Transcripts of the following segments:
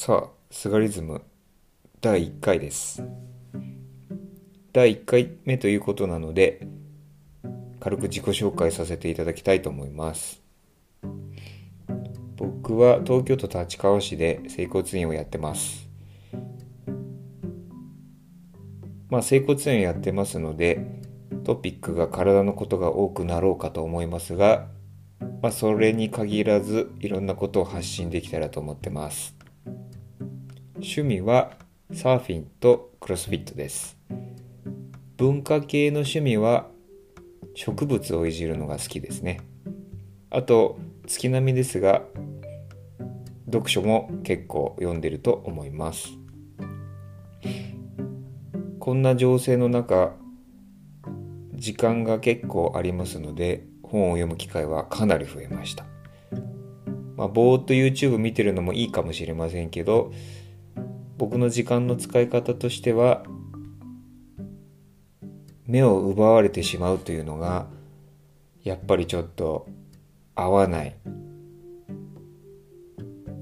さあ、スガリズム第1回です。第1回目ということなので、軽く自己紹介させていただきたいと思います。僕は東京都立川市で整骨院をやってます。まあ、整骨院をやってますので、トピックが体のことが多くなろうかと思いますが、まあ、それに限らずいろんなことを発信できたらと思ってます。趣味はサーフィンとクロスフィットです。文化系の趣味は植物をいじるのが好きですね。あと月並みですが読書も結構読んでると思います。こんな情勢の中時間が結構ありますので本を読む機会はかなり増えました。まあ、ぼーっと YouTube 見てるのもいいかもしれませんけど僕の時間の使い方としては目を奪われてしまうというのがやっぱりちょっと合わない。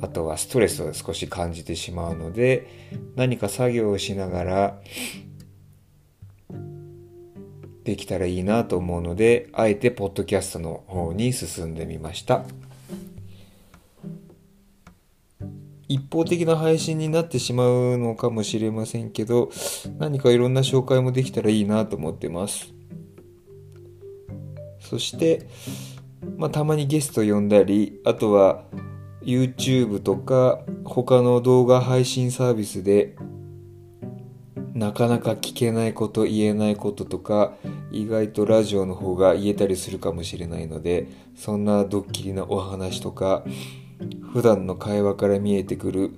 あとはストレスを少し感じてしまうので何か作業をしながらできたらいいなと思うのであえてポッドキャストの方に進んでみました。一方的な配信になってしまうのかもしれませんけど何かいろんな紹介もできたらいいなと思ってます。そして、まあ、たまにゲスト呼んだりあとは YouTube とか他の動画配信サービスでなかなか聞けないこと言えないこととか意外とラジオの方が言えたりするかもしれないのでそんなドッキリなお話とか普段の会話から見えてくる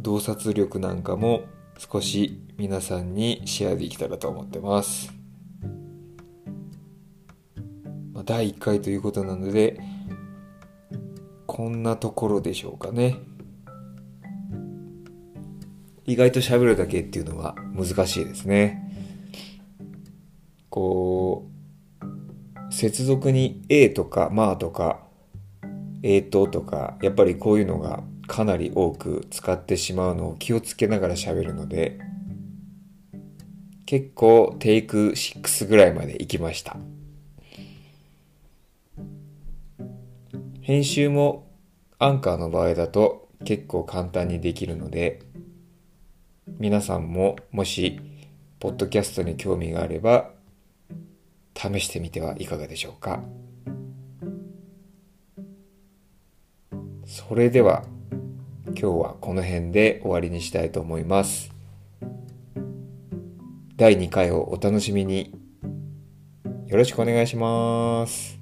洞察力なんかも少し皆さんにシェアできたらと思ってます。まあ、第1回ということなのでこんなところでしょうかね。意外と喋るだけっていうのは難しいですね。こう接続に A とかまあとかえーととかやっぱりこういうのがかなり多く使ってしまうのを気をつけながら喋るので結構テイク6ぐらいまで行きました編集もアンカーの場合だと結構簡単にできるので皆さんももしポッドキャストに興味があれば試してみてはいかがでしょうか。それでは今日はこの辺で終わりにしたいと思います。第2回をお楽しみに。よろしくお願いします。